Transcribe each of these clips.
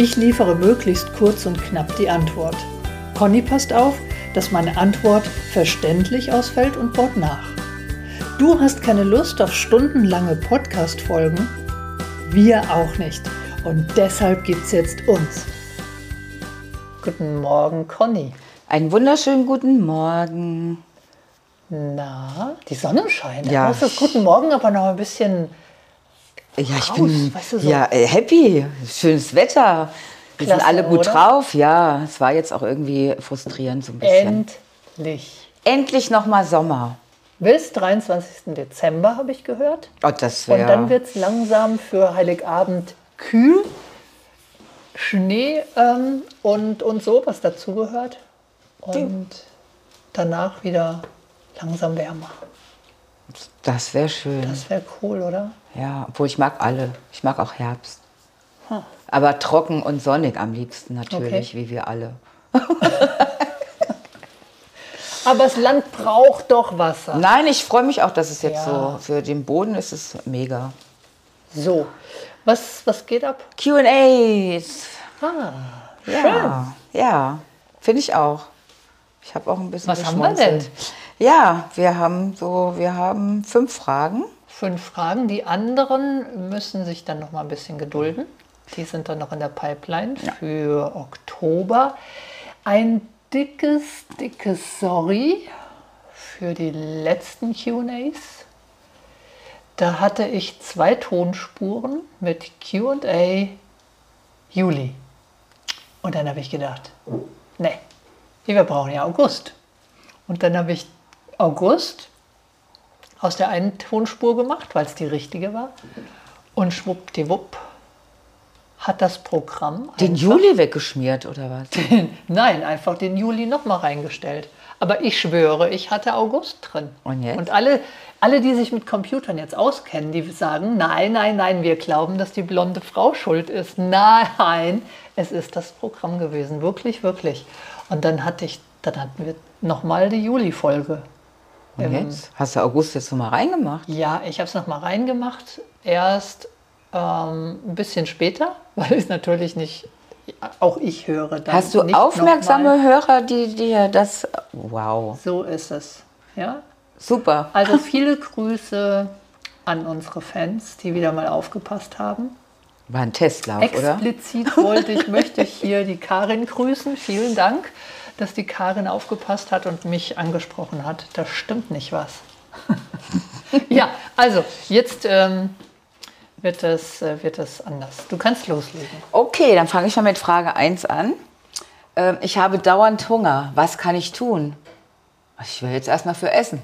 Ich liefere möglichst kurz und knapp die Antwort. Conny passt auf, dass meine Antwort verständlich ausfällt und baut nach. Du hast keine Lust auf stundenlange Podcast-Folgen? Wir auch nicht. Und deshalb gibt's jetzt uns. Guten Morgen, Conny. Einen wunderschönen guten Morgen. Na, die Sonne scheint. Ja. Ist guten Morgen, aber noch ein bisschen Ja, ich raus, bin weißt du, so. ja, äh, happy. Schönes Wetter. Wir sind alle gut oder? drauf. Ja, es war jetzt auch irgendwie frustrierend so ein bisschen. endlich. Endlich nochmal Sommer. Bis 23. Dezember habe ich gehört. Oh, das Und dann wird es langsam für Heiligabend kühl. Schnee ähm, und, und so, was dazugehört. Und danach wieder langsam wärmer. Das wäre schön. Das wäre cool, oder? Ja, obwohl ich mag alle. Ich mag auch Herbst. Hm. Aber trocken und sonnig am liebsten natürlich, Okay. wie wir alle. Aber das Land braucht doch Wasser. Nein, ich freue mich auch, dass es jetzt Ja. so für den Boden ist es mega. So, was, was geht ab? Q&As. Ah, Ja, ja, finde ich auch. Ich habe auch ein bisschen Was haben wir geschmunzelt. Ja, wir haben so, wir haben fünf Fragen. fünf Fragen. Die anderen müssen sich dann noch mal ein bisschen gedulden. Die sind dann noch in der Pipeline für Oktober. Ein dickes, dickes Sorry für die letzten QAs. Da hatte ich zwei Tonspuren mit QA Juli. Und dann habe ich gedacht, nee, wir brauchen ja August. Und dann habe ich August aus der einen Tonspur gemacht, weil es die richtige war. Und schwuppdiwupp hat das Programm Den Juli weggeschmiert oder was? Nein, einfach den Juli nochmal reingestellt. Aber ich schwöre, ich hatte August drin. Und jetzt? Und alle, alle, die sich mit Computern jetzt auskennen, die sagen, nein, nein, nein, wir glauben, dass die blonde Frau schuld ist. Nein, es ist das Programm gewesen. Wirklich, wirklich. Und dann hatte ich, dann hatten wir nochmal die Juli-Folge. Und jetzt? Hast du August jetzt nochmal reingemacht? Ja, ich habe es nochmal reingemacht. Erst ähm, ein bisschen später, weil ich natürlich nicht, auch ich höre dann. Hast du aufmerksame. Hörer, die dir das. Wow, So ist es. Ja. super. Also viele Grüße an unsere Fans, die wieder mal aufgepasst haben. War ein Testlauf, oder? Explizit wollte ich, möchte ich hier die Karin grüßen. Vielen Dank, dass die Karin aufgepasst hat und mich angesprochen hat. Da stimmt nicht was. ja, also jetzt ähm, wird, das, äh, wird das anders. Du kannst loslegen. Okay, dann fange ich mal mit Frage 1 an. Ähm, ich habe dauernd Hunger. Was kann ich tun? Ich will jetzt erstmal für essen.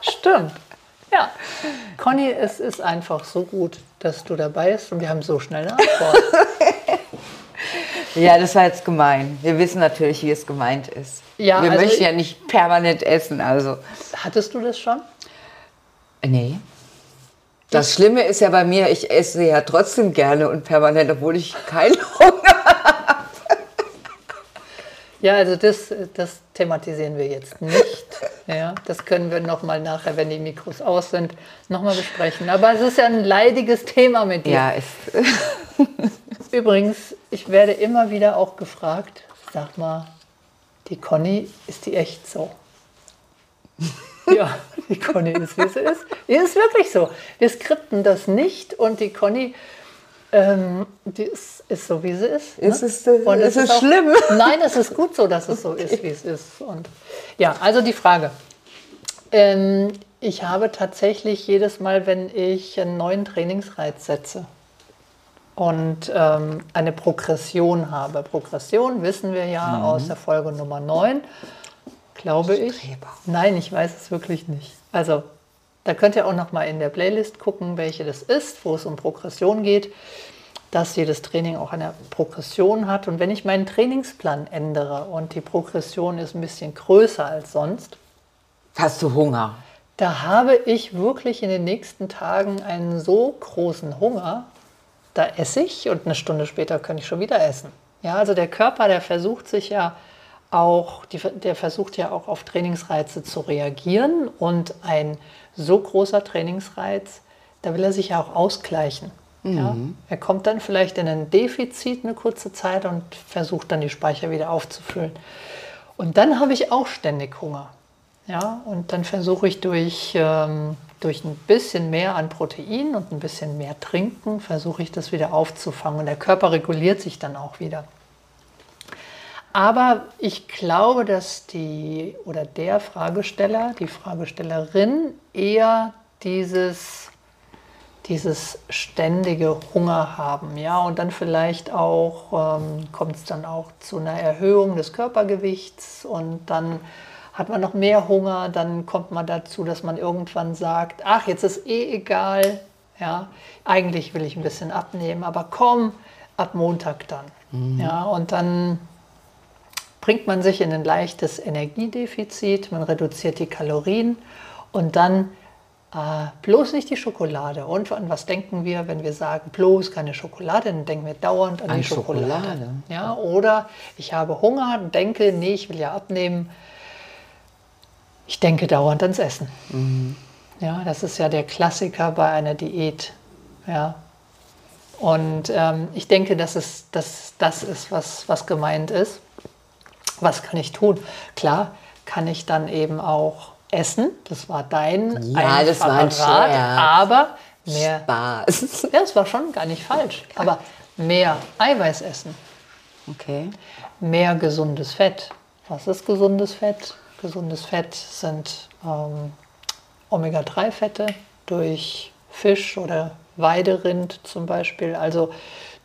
Stimmt. Ja. Conny, es ist einfach so gut, dass du dabei bist und wir haben so schnell eine Antwort. Ja, das war jetzt gemein. Wir wissen natürlich, wie es gemeint ist. Ja, Wir also möchten ja nicht permanent essen, also. Hattest du das schon? Nee. Das Schlimme ist ja bei mir, ich esse ja trotzdem gerne und permanent, obwohl ich keinen Hunger Ja, also das, das thematisieren wir jetzt nicht. Ja, das können wir nochmal nachher, wenn die Mikros aus sind, nochmal besprechen. Aber es ist ja ein leidiges Thema mit dir. Ja, ist. Übrigens, ich werde immer wieder auch gefragt, sag mal, die Conny, ist die echt so? ja, die Conny ist, wie sie ist. Die ist wirklich so. Wir skripten das nicht und die Conny, ähm, die ist, ist so, wie sie ist. Ist ne? es, äh, Und ist es auch- schlimm? Nein, es ist gut so, dass es so ist, wie es ist. Und ja, also die Frage. Ähm, ich habe tatsächlich jedes Mal, wenn ich einen neuen Trainingsreiz setze und ähm, eine Progression habe. Progression wissen wir ja aus der Folge Nummer 9, glaube ich. Streber. Nein, ich weiß es wirklich nicht. Also, da könnt ihr auch noch mal in der Playlist gucken, welche das ist, wo es um Progression geht. dass jedes Training auch eine Progression hat. Und wenn ich meinen Trainingsplan ändere und die Progression ist ein bisschen größer als sonst, hast du Hunger. Da habe ich wirklich in den nächsten Tagen einen so großen Hunger, da esse ich und eine Stunde später kann ich schon wieder essen. Ja, also der Körper, der versucht sich ja auch, der versucht ja auch auf Trainingsreize zu reagieren und ein so großer Trainingsreiz, da will er sich ja auch ausgleichen. Mhm. Ja? Er kommt dann vielleicht in ein Defizit eine kurze Zeit und versucht dann die Speicher wieder aufzufüllen. Und dann habe ich auch ständig Hunger. Ja, und dann versuche ich durch, ähm, durch ein bisschen mehr an Protein und ein bisschen mehr Trinken, versuche ich das wieder aufzufangen. Und der Körper reguliert sich dann auch wieder. Aber ich glaube, dass die oder der Fragesteller, die Fragestellerin eher dieses, dieses ständige Hunger haben. Ja, und dann vielleicht auch ähm, kommt es dann auch zu einer Erhöhung des Körpergewichts und dann hat man noch mehr Hunger, dann kommt man dazu, dass man irgendwann sagt, ach, jetzt ist eh egal, ja, eigentlich will ich ein bisschen abnehmen, aber komm, ab Montag dann. Mhm. Ja, und dann bringt man sich in ein leichtes Energiedefizit, man reduziert die Kalorien und dann äh, bloß nicht die Schokolade. Und an was denken wir, wenn wir sagen, bloß keine Schokolade, dann denken wir dauernd an, an die Schokolade. Schokolade. Ja, oder ich habe Hunger, denke, nee, ich will ja abnehmen, ich denke dauernd ans Essen. Mhm. Ja, das ist ja der Klassiker bei einer Diät. Ja. Und ähm, ich denke, dass es dass das ist, was, was gemeint ist. Was kann ich tun? Klar, kann ich dann eben auch essen. Das war dein ja, das war ein Rat, aber mehr Spaß. Ja, das war schon gar nicht falsch. Aber mehr Eiweiß essen. Okay. Mehr gesundes Fett. Was ist gesundes Fett? Gesundes Fett sind ähm, Omega-3-Fette durch Fisch oder Weiderind zum Beispiel, also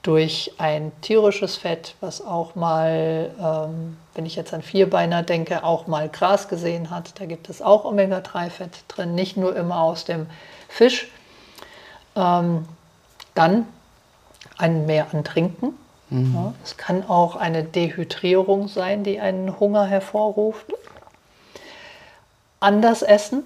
durch ein tierisches Fett, was auch mal, ähm, wenn ich jetzt an Vierbeiner denke, auch mal Gras gesehen hat. Da gibt es auch Omega-3-Fett drin, nicht nur immer aus dem Fisch. Ähm, dann ein Mehr an Trinken. Mhm. Ja, es kann auch eine Dehydrierung sein, die einen Hunger hervorruft anders essen.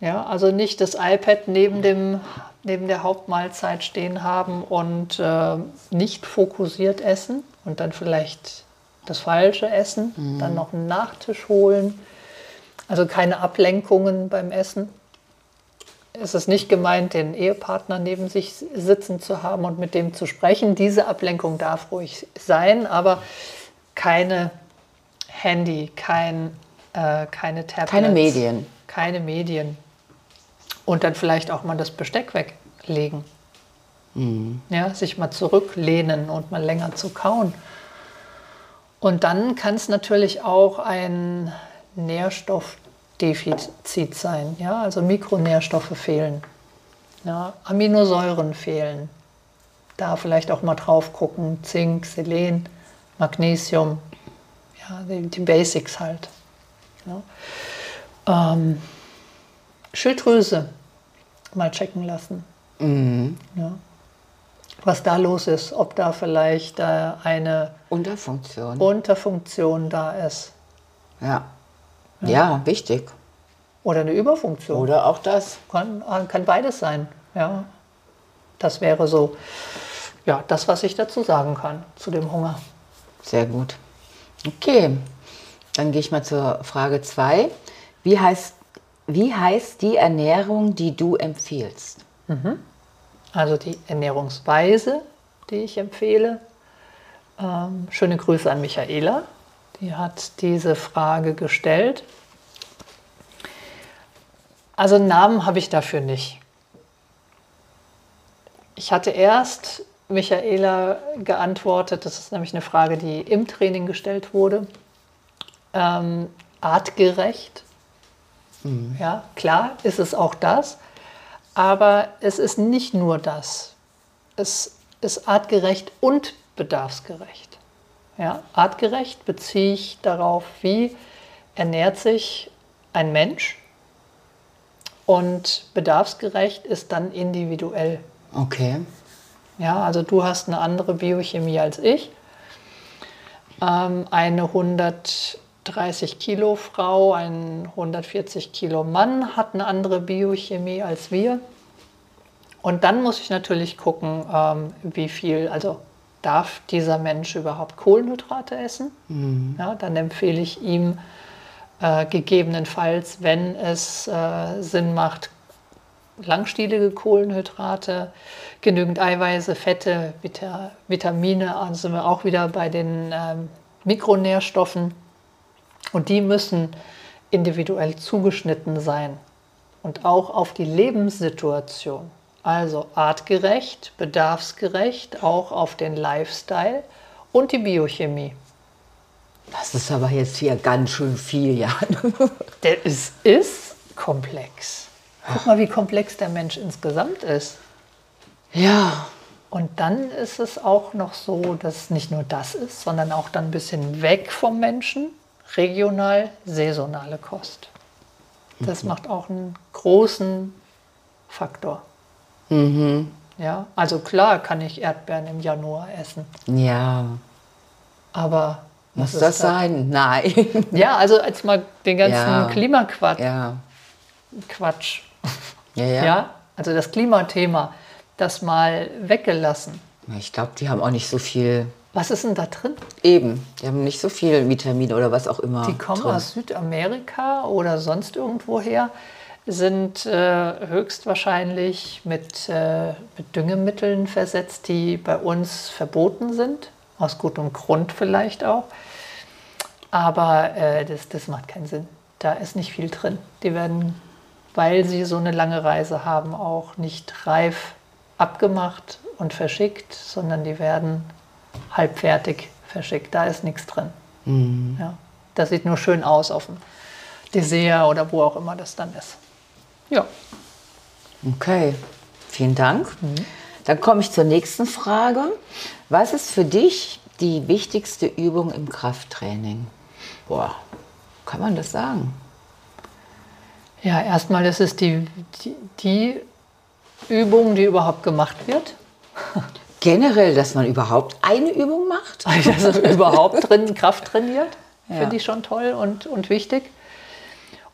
Ja, also nicht das iPad neben, dem, neben der Hauptmahlzeit stehen haben und äh, nicht fokussiert essen und dann vielleicht das Falsche essen, mhm. dann noch einen Nachtisch holen. Also keine Ablenkungen beim Essen. Es ist nicht gemeint, den Ehepartner neben sich sitzen zu haben und mit dem zu sprechen. Diese Ablenkung darf ruhig sein, aber keine Handy, kein äh, keine Tablets. Keine Medien. Keine Medien. Und dann vielleicht auch mal das Besteck weglegen. Mhm. Ja, sich mal zurücklehnen und mal länger zu kauen. Und dann kann es natürlich auch ein Nährstoffdefizit sein. Ja, also Mikronährstoffe fehlen. Ja, Aminosäuren fehlen. Da vielleicht auch mal drauf gucken. Zink, Selen, Magnesium. Ja, die, die Basics halt. Ja. Ähm, Schilddrüse mal checken lassen. Mhm. Ja. Was da los ist, ob da vielleicht äh, eine Unterfunktion. Unterfunktion da ist. Ja. ja. ja. wichtig. Oder eine Überfunktion. Oder auch das. Kann, kann beides sein. Ja. Das wäre so, ja, das, was ich dazu sagen kann zu dem Hunger. Sehr gut. Okay, dann gehe ich mal zur Frage 2. Wie heißt, wie heißt die Ernährung, die du empfiehlst? Mhm. Also die Ernährungsweise, die ich empfehle. Ähm, schöne Grüße an Michaela. Die hat diese Frage gestellt. Also einen Namen habe ich dafür nicht. Ich hatte erst Michaela geantwortet, das ist nämlich eine Frage, die im Training gestellt wurde ähm, artgerecht. Mhm. Ja, klar ist es auch das, aber es ist nicht nur das. Es ist artgerecht und bedarfsgerecht. Ja, artgerecht beziehe ich darauf, wie ernährt sich ein Mensch und bedarfsgerecht ist dann individuell. Okay. Ja, also du hast eine andere Biochemie als ich. Ähm, eine 130 Kilo Frau, ein 140 Kilo Mann hat eine andere Biochemie als wir. Und dann muss ich natürlich gucken, ähm, wie viel, also darf dieser Mensch überhaupt Kohlenhydrate essen? Mhm. Ja, dann empfehle ich ihm äh, gegebenenfalls, wenn es äh, Sinn macht, langstielige Kohlenhydrate, genügend Eiweiße, Fette, Vita Vitamine, also sind wir auch wieder bei den ähm, Mikronährstoffen. Und die müssen individuell zugeschnitten sein und auch auf die Lebenssituation. Also artgerecht, bedarfsgerecht, auch auf den Lifestyle und die Biochemie. Das ist aber jetzt hier ganz schön viel, ja. Der ist, ist komplex. Guck mal, wie komplex der Mensch insgesamt ist. Ja. Und dann ist es auch noch so, dass nicht nur das ist, sondern auch dann ein bisschen weg vom Menschen, regional, saisonale Kost. Das mhm. macht auch einen großen Faktor. Mhm. Ja, also klar kann ich Erdbeeren im Januar essen. Ja. Aber muss das sein? Nein. Ja, also als mal den ganzen ja. Klimaquatsch. Ja. Quatsch. Ja, ja. ja, also das Klimathema, das mal weggelassen. Ich glaube, die haben auch nicht so viel. Was ist denn da drin? Eben, die haben nicht so viel Vitamine oder was auch immer. Die kommen drin. aus Südamerika oder sonst irgendwo her, sind äh, höchstwahrscheinlich mit, äh, mit Düngemitteln versetzt, die bei uns verboten sind. Aus gutem Grund vielleicht auch. Aber äh, das, das macht keinen Sinn. Da ist nicht viel drin. Die werden, weil sie so eine lange Reise haben, auch nicht reif abgemacht und verschickt, sondern die werden halbfertig verschickt. Da ist nichts drin. Mhm. Ja, das sieht nur schön aus auf dem Dessert oder wo auch immer das dann ist. Ja. Okay, vielen Dank. Mhm. Dann komme ich zur nächsten Frage. Was ist für dich die wichtigste Übung im Krafttraining? Boah, kann man das sagen? Ja, erstmal ist es die, die, die Übung, die überhaupt gemacht wird. Generell, dass man überhaupt eine Übung macht? Dass man überhaupt drin Kraft trainiert, ja. finde ich schon toll und, und wichtig.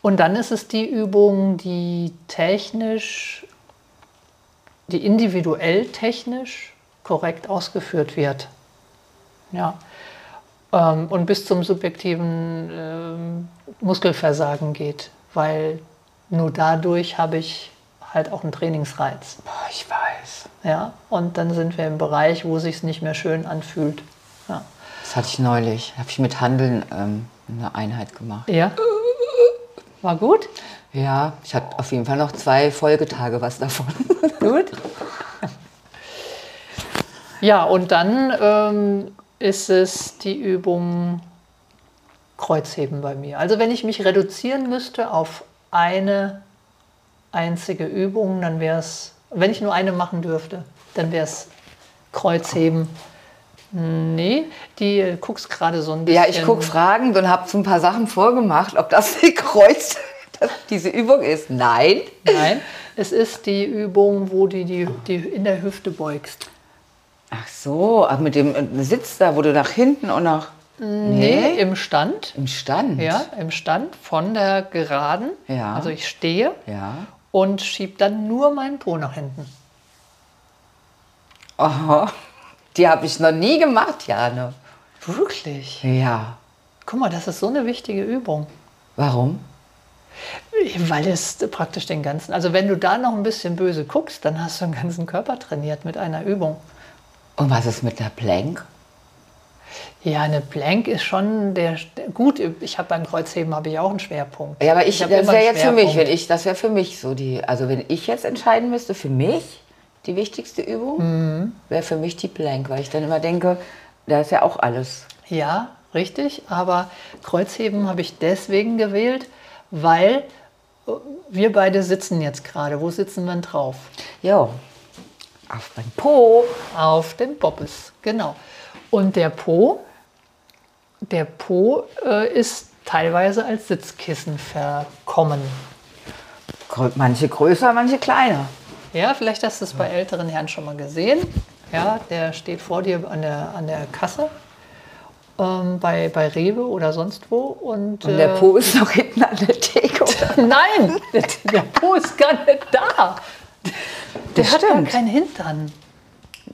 Und dann ist es die Übung, die technisch, die individuell technisch korrekt ausgeführt wird. Ja. Ähm, und bis zum subjektiven ähm, Muskelversagen geht, weil nur dadurch habe ich halt auch einen Trainingsreiz. Boah, ich weiß. Ja, und dann sind wir im Bereich, wo sich nicht mehr schön anfühlt. Ja. Das hatte ich neulich. Habe ich mit Handeln ähm, eine Einheit gemacht. Ja. War gut? Ja, ich hatte auf jeden Fall noch zwei Folgetage was davon. Gut. Ja, und dann ähm, ist es die Übung Kreuzheben bei mir. Also wenn ich mich reduzieren müsste auf eine einzige Übung, dann wäre es, wenn ich nur eine machen dürfte, dann wäre es Kreuzheben. Nee, die guckst gerade so ein bisschen. Ja, ich gucke Fragen und habe so ein paar Sachen vorgemacht, ob das die Kreuz, diese Übung ist. Nein. Nein, es ist die Übung, wo du die, die in der Hüfte beugst. Ach so, ach mit dem äh, Sitz da, wo du nach hinten und nach. Nee, nee, im Stand. Im Stand? Ja, im Stand von der Geraden. Ja. Also ich stehe ja. Und schiebe dann nur meinen Po nach hinten. Aha. Die habe ich noch nie gemacht, Jane. Wirklich? Ja. Guck mal, das ist so eine wichtige Übung. Warum? Weil es praktisch den ganzen, also wenn du da noch ein bisschen böse guckst, dann hast du den ganzen Körper trainiert mit einer Übung. Und was ist mit der Plank? Ja, eine Plank ist schon der gut. Ich habe beim Kreuzheben habe ich auch einen Schwerpunkt. Ja, aber ich, ich das wäre jetzt für mich, wenn ich das wäre für mich so die. Also wenn ich jetzt entscheiden müsste, für mich die wichtigste Übung mhm. wäre für mich die Plank, weil ich dann immer denke, da ist ja auch alles. Ja, richtig. Aber Kreuzheben habe ich deswegen gewählt, weil äh, wir beide sitzen jetzt gerade. Wo sitzen wir drauf? Ja, auf dem Po. Auf dem Bobbes, genau. Und der Po, der Po äh, ist teilweise als Sitzkissen verkommen. Manche größer, manche kleiner. Ja, vielleicht hast du es bei älteren Herren schon mal gesehen. ja, der steht vor dir an der, an der Kasse ähm, bei, bei Rewe oder sonst wo. Und, Und der äh, Po ist noch hinten an der Theke. Oder? Nein, der, der Po ist gar nicht da. Der Das hat gar stimmt. keinen Hintern.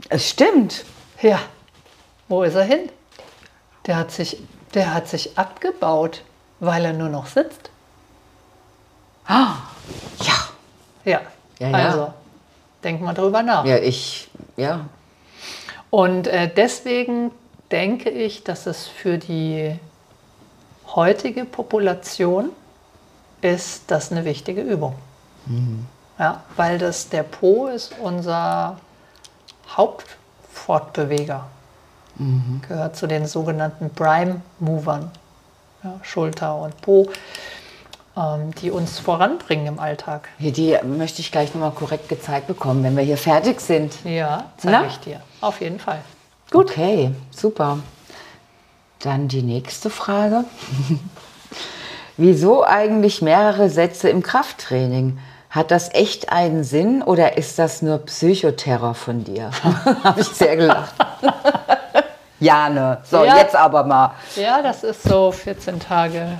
Es stimmt. Ja, wo ist er hin? Der hat sich, der hat sich abgebaut, weil er nur noch sitzt. Ja. Ja, Ja, ja. also denk mal drüber nach. Ja, ich, ja. Und äh, deswegen denke ich, dass es für die heutige Population ist das eine wichtige Übung. Ja, weil das der Po ist unser Hauptfortbeweger. Gehört zu den sogenannten Prime Movern. Ja, Schulter und Po, ähm, die uns voranbringen im Alltag. Hier, die möchte ich gleich nochmal korrekt gezeigt bekommen, wenn wir hier fertig sind. Ja, zeige ich dir. Auf jeden Fall. Gut. Okay, super. Dann die nächste Frage. Wieso eigentlich mehrere Sätze im Krafttraining? Hat das echt einen Sinn oder ist das nur Psychoterror von dir? Habe ich sehr gelacht. Jane, so Ja. jetzt aber mal. Ja, das ist so 14 Tage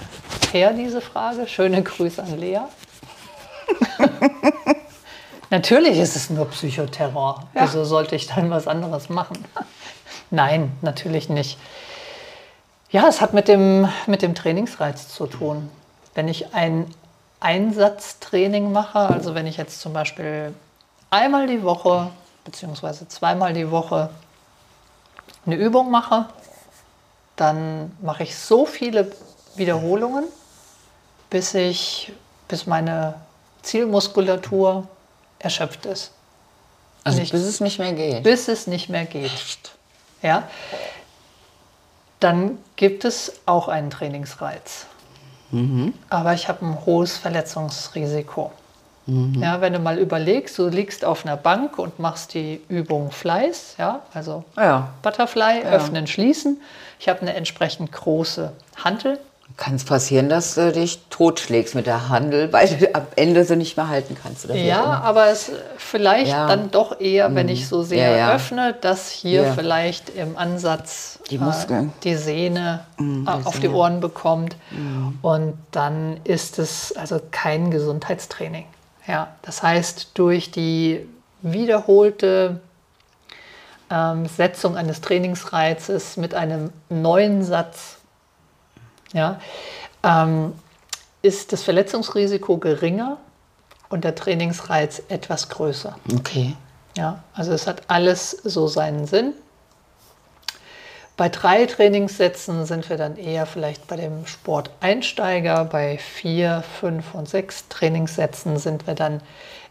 her, diese Frage. Schöne Grüße an Lea. natürlich ist es nur Psychoterror. Wieso sollte ich dann was anderes machen? Nein, natürlich nicht. Ja, es hat mit dem, mit dem Trainingsreiz zu tun. Wenn ich ein Einsatztraining mache, also wenn ich jetzt zum Beispiel einmal die Woche beziehungsweise zweimal die Woche eine Übung mache, dann mache ich so viele Wiederholungen, bis ich, bis meine Zielmuskulatur erschöpft ist. Also Nicht- bis es nicht mehr geht. Bis es nicht mehr geht. Ja? Dann gibt es auch einen Trainingsreiz. Aber ich habe ein hohes Verletzungsrisiko. Ja, wenn du mal überlegst, du liegst auf einer Bank und machst die Übung Fleiß, ja, also Ja, Butterfly, öffnen, schließen. Ich habe eine entsprechend große Hantel. kann es passieren, dass du dich totschlägst mit der Handel, weil du am Ende sie nicht mehr halten kannst. Ja, aber es vielleicht Ja. dann doch eher, wenn ich so sehr Ja, ja. öffne, dass hier Ja. vielleicht im Ansatz Die Muskeln. äh, die Sehne Mm, äh, auf die. Ohren bekommt. Und dann ist es also kein Gesundheitstraining. Ja, das heißt, durch die wiederholte ähm, Setzung eines Trainingsreizes mit einem neuen Satz ja, ähm, ist das Verletzungsrisiko geringer und der Trainingsreiz etwas größer. Okay. Ja, also es hat alles so seinen Sinn. Bei drei Trainingssätzen sind wir dann eher vielleicht bei dem Sporteinsteiger. Bei vier, fünf und sechs Trainingssätzen sind wir dann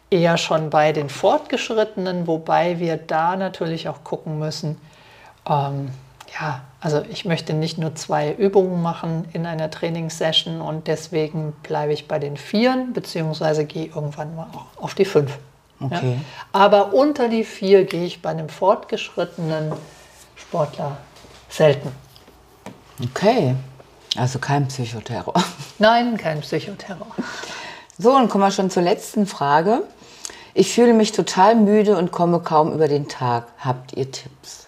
eher schon bei den Fortgeschrittenen, wobei wir da natürlich auch gucken müssen. Ähm, ja, also ich möchte nicht nur zwei Übungen machen in einer Trainingssession und deswegen bleibe ich bei den Vieren, beziehungsweise gehe irgendwann mal auch auf die fünf. Okay. Ja? Aber unter die vier gehe ich bei einem fortgeschrittenen Sportler selten. Okay. Also kein Psychoterror. Nein, kein Psychoterror. So, und kommen wir schon zur letzten Frage. Ich fühle mich total müde und komme kaum über den Tag. Habt ihr Tipps?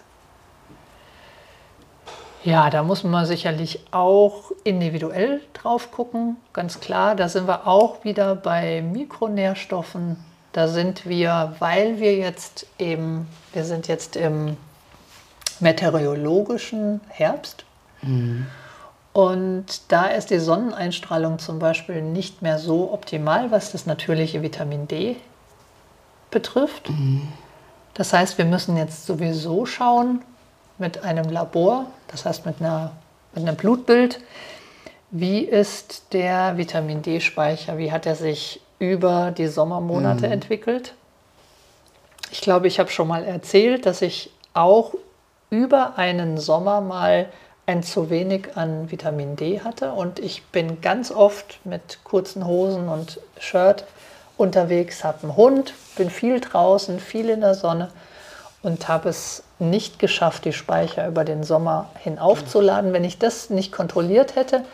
Ja, da muss man sicherlich auch individuell drauf gucken. Ganz klar, da sind wir auch wieder bei Mikronährstoffen. Da sind wir, weil wir jetzt eben, wir sind jetzt im meteorologischen Herbst. Und da ist die Sonneneinstrahlung zum Beispiel nicht mehr so optimal, was das natürliche Vitamin D betrifft. Das heißt, wir müssen jetzt sowieso schauen mit einem Labor, das heißt mit, einer, mit einem Blutbild, wie ist der Vitamin D-Speicher, wie hat er sich über die Sommermonate entwickelt. Ich glaube, ich habe schon mal erzählt, dass ich auch über einen Sommer mal ein zu wenig an Vitamin D hatte und ich bin ganz oft mit kurzen Hosen und Shirt unterwegs, habe einen Hund, bin viel draußen, viel in der Sonne und habe es nicht geschafft, die Speicher über den Sommer hin aufzuladen. Wenn ich das nicht kontrolliert hätte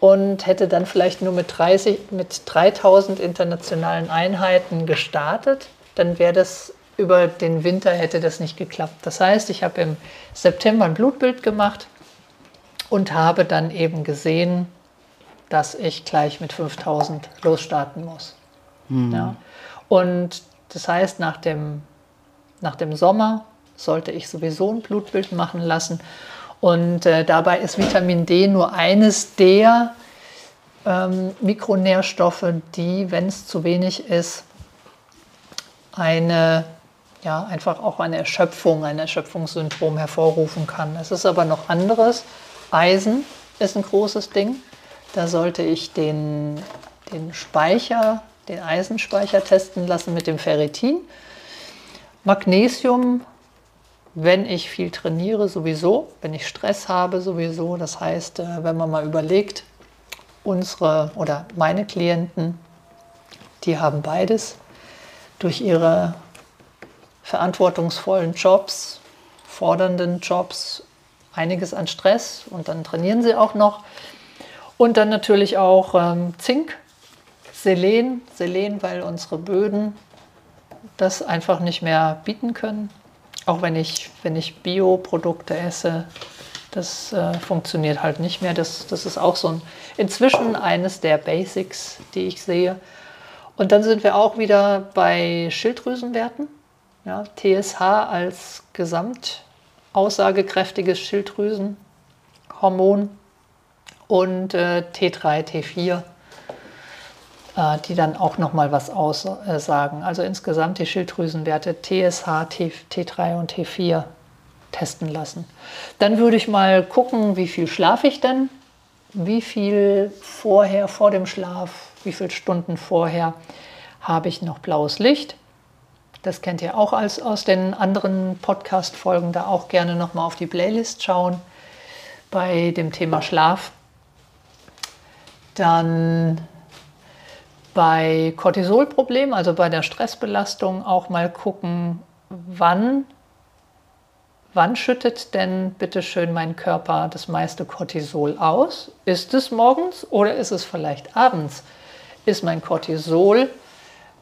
und hätte dann vielleicht nur mit, 30, mit 3000 internationalen Einheiten gestartet, dann wäre das über den Winter hätte das nicht geklappt. Das heißt, ich habe im September ein Blutbild gemacht und habe dann eben gesehen, dass ich gleich mit 5000 losstarten muss. Mhm. Ja. Und das heißt, nach dem, nach dem Sommer sollte ich sowieso ein Blutbild machen lassen. Und äh, dabei ist Vitamin D nur eines der ähm, Mikronährstoffe, die, wenn es zu wenig ist, eine, ja, einfach auch eine Erschöpfung, ein Erschöpfungssyndrom hervorrufen kann. Es ist aber noch anderes. Eisen ist ein großes Ding. Da sollte ich den, den Speicher, den Eisenspeicher testen lassen mit dem Ferritin. Magnesium, wenn ich viel trainiere, sowieso, wenn ich Stress habe, sowieso. Das heißt, äh, wenn man mal überlegt, unsere oder meine Klienten, die haben beides durch ihre verantwortungsvollen Jobs, fordernden Jobs, einiges an Stress und dann trainieren sie auch noch. Und dann natürlich auch ähm, Zink, Selen, Selen, weil unsere Böden das einfach nicht mehr bieten können. Auch wenn ich, wenn ich Bioprodukte esse, das äh, funktioniert halt nicht mehr. Das, das ist auch so ein, inzwischen eines der Basics, die ich sehe. Und dann sind wir auch wieder bei Schilddrüsenwerten. Ja, TSH als gesamt aussagekräftiges Schilddrüsenhormon und äh, T3, T4, äh, die dann auch nochmal was aussagen. Also insgesamt die Schilddrüsenwerte TSH, T, T3 und T4 testen lassen. Dann würde ich mal gucken, wie viel schlafe ich denn, wie viel vorher, vor dem Schlaf, wie viele Stunden vorher habe ich noch blaues Licht. Das kennt ihr auch als, aus den anderen Podcast-Folgen, da auch gerne nochmal auf die Playlist schauen bei dem Thema Schlaf. Dann bei Cortisolproblemen, also bei der Stressbelastung, auch mal gucken, wann, wann schüttet denn bitte schön mein Körper das meiste Cortisol aus? Ist es morgens oder ist es vielleicht abends? Ist mein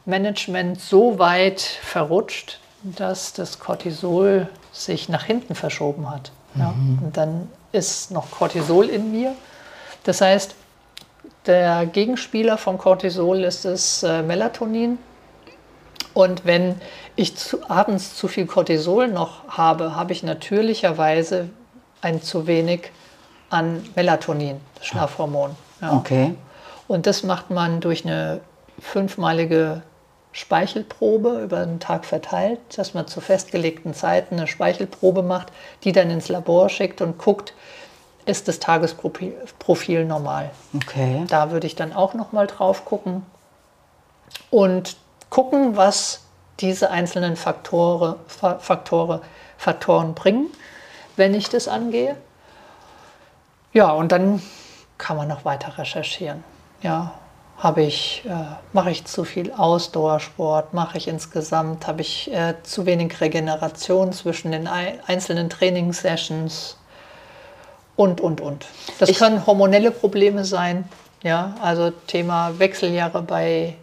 Cortisol-Management so weit verrutscht, dass das Cortisol sich nach hinten verschoben hat? Ja? Mhm. Und dann ist noch Cortisol in mir. Das heißt, der Gegenspieler von Cortisol ist das äh, Melatonin. Und wenn ich zu, abends zu viel Cortisol noch habe, habe ich natürlicherweise ein zu wenig an Melatonin, das Schlafhormon. Ja. Okay. Und das macht man durch eine fünfmalige Speichelprobe über den Tag verteilt, dass man zu festgelegten Zeiten eine Speichelprobe macht, die dann ins Labor schickt und guckt, ist das Tagesprofil normal. Okay. Da würde ich dann auch noch mal drauf gucken und gucken, was diese einzelnen Faktore, Faktore, Faktoren bringen, wenn ich das angehe. Ja, und dann kann man noch weiter recherchieren. Ja, habe ich, äh, mache ich zu viel Ausdauersport, mache ich insgesamt, habe ich äh, zu wenig Regeneration zwischen den einzelnen Trainingssessions und, und, und. Das ich können hormonelle Probleme sein, ja, also Thema Wechseljahre bei,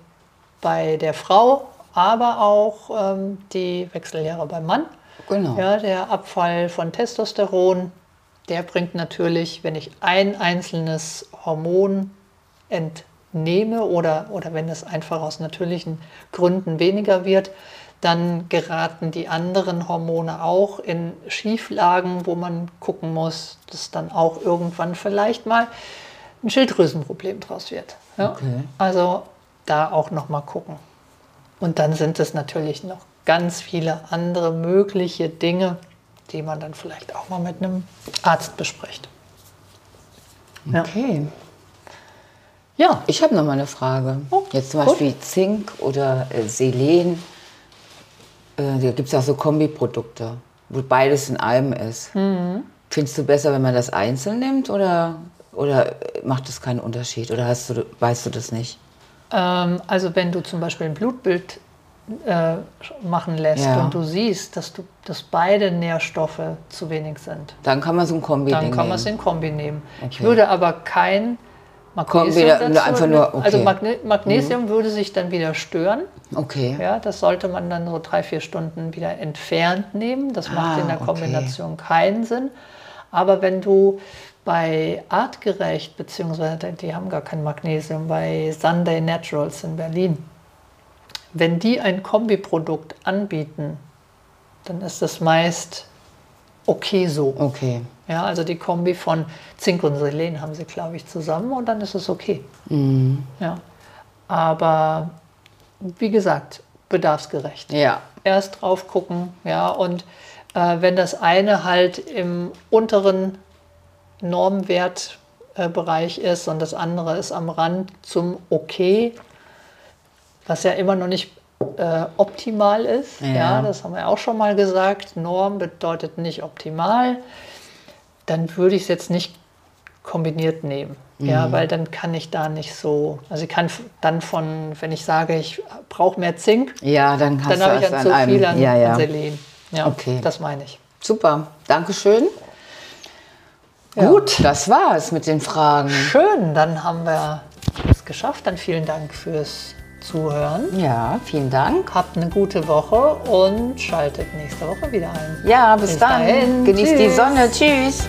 bei der Frau, aber auch ähm, die Wechseljahre beim Mann. Genau. Ja, der Abfall von Testosteron, der bringt natürlich, wenn ich ein einzelnes Hormon entnehme oder, oder wenn es einfach aus natürlichen Gründen weniger wird, dann geraten die anderen Hormone auch in Schieflagen, wo man gucken muss, dass dann auch irgendwann vielleicht mal ein Schilddrüsenproblem draus wird. Ja? Okay. Also da auch noch mal gucken. Und dann sind es natürlich noch ganz viele andere mögliche Dinge, die man dann vielleicht auch mal mit einem Arzt bespricht. Okay. Ja, ich habe noch mal eine Frage. Oh, Jetzt zum Beispiel gut. Zink oder äh, Selen äh, da gibt es auch so Kombiprodukte, wo beides in einem ist. Mhm. Findest du besser, wenn man das einzeln nimmt oder, oder macht das keinen Unterschied? Oder hast du, weißt du das nicht? Ähm, also wenn du zum Beispiel ein Blutbild äh, machen lässt ja. und du siehst, dass, du, dass beide Nährstoffe zu wenig sind. Dann kann man so ein Kombi nehmen. Dann kann man es in Kombi nehmen. Okay. Ich würde aber kein Kommt wieder dazu. einfach nur, Also okay. Magne Magnesium würde sich dann wieder stören. Okay. Ja, das sollte man dann so drei, vier Stunden wieder entfernt nehmen. Das macht Ah, in der okay. Kombination keinen Sinn. Aber wenn du bei Artgerecht, beziehungsweise die haben gar kein Magnesium, bei Sunday Naturals in Berlin, wenn die ein Kombiprodukt anbieten, dann ist das meist okay so. Okay. Ja, also die Kombi von Zink und Selen haben sie, glaube ich, zusammen und dann ist es okay. Ja. Aber wie gesagt, bedarfsgerecht. Ja. Erst drauf gucken, ja, und äh, wenn das eine halt im unteren Normwertbereich ist und das andere ist am Rand zum Okay, was ja immer noch nicht äh, optimal ist. Ja. Ja. das haben wir auch schon mal gesagt. Norm bedeutet nicht optimal. Dann würde ich es jetzt nicht kombiniert nehmen. Ja, weil dann kann ich da nicht so, also ich kann dann von, wenn ich sage, ich brauche mehr Zink, Ja, dann hast dann habe ich es dann an zu einem. viel an, ja, ja. an Selen. Ja, Okay. das meine ich. Super. Dankeschön. Ja. Gut, das war's mit den Fragen. Schön, dann haben wir es geschafft. Dann vielen Dank fürs Zuhören. Ja, vielen Dank. Habt eine gute Woche und schaltet nächste Woche wieder ein. Ja, bis, Bis dann. dahin. Genießt die Tschüss. Sonne. Tschüss.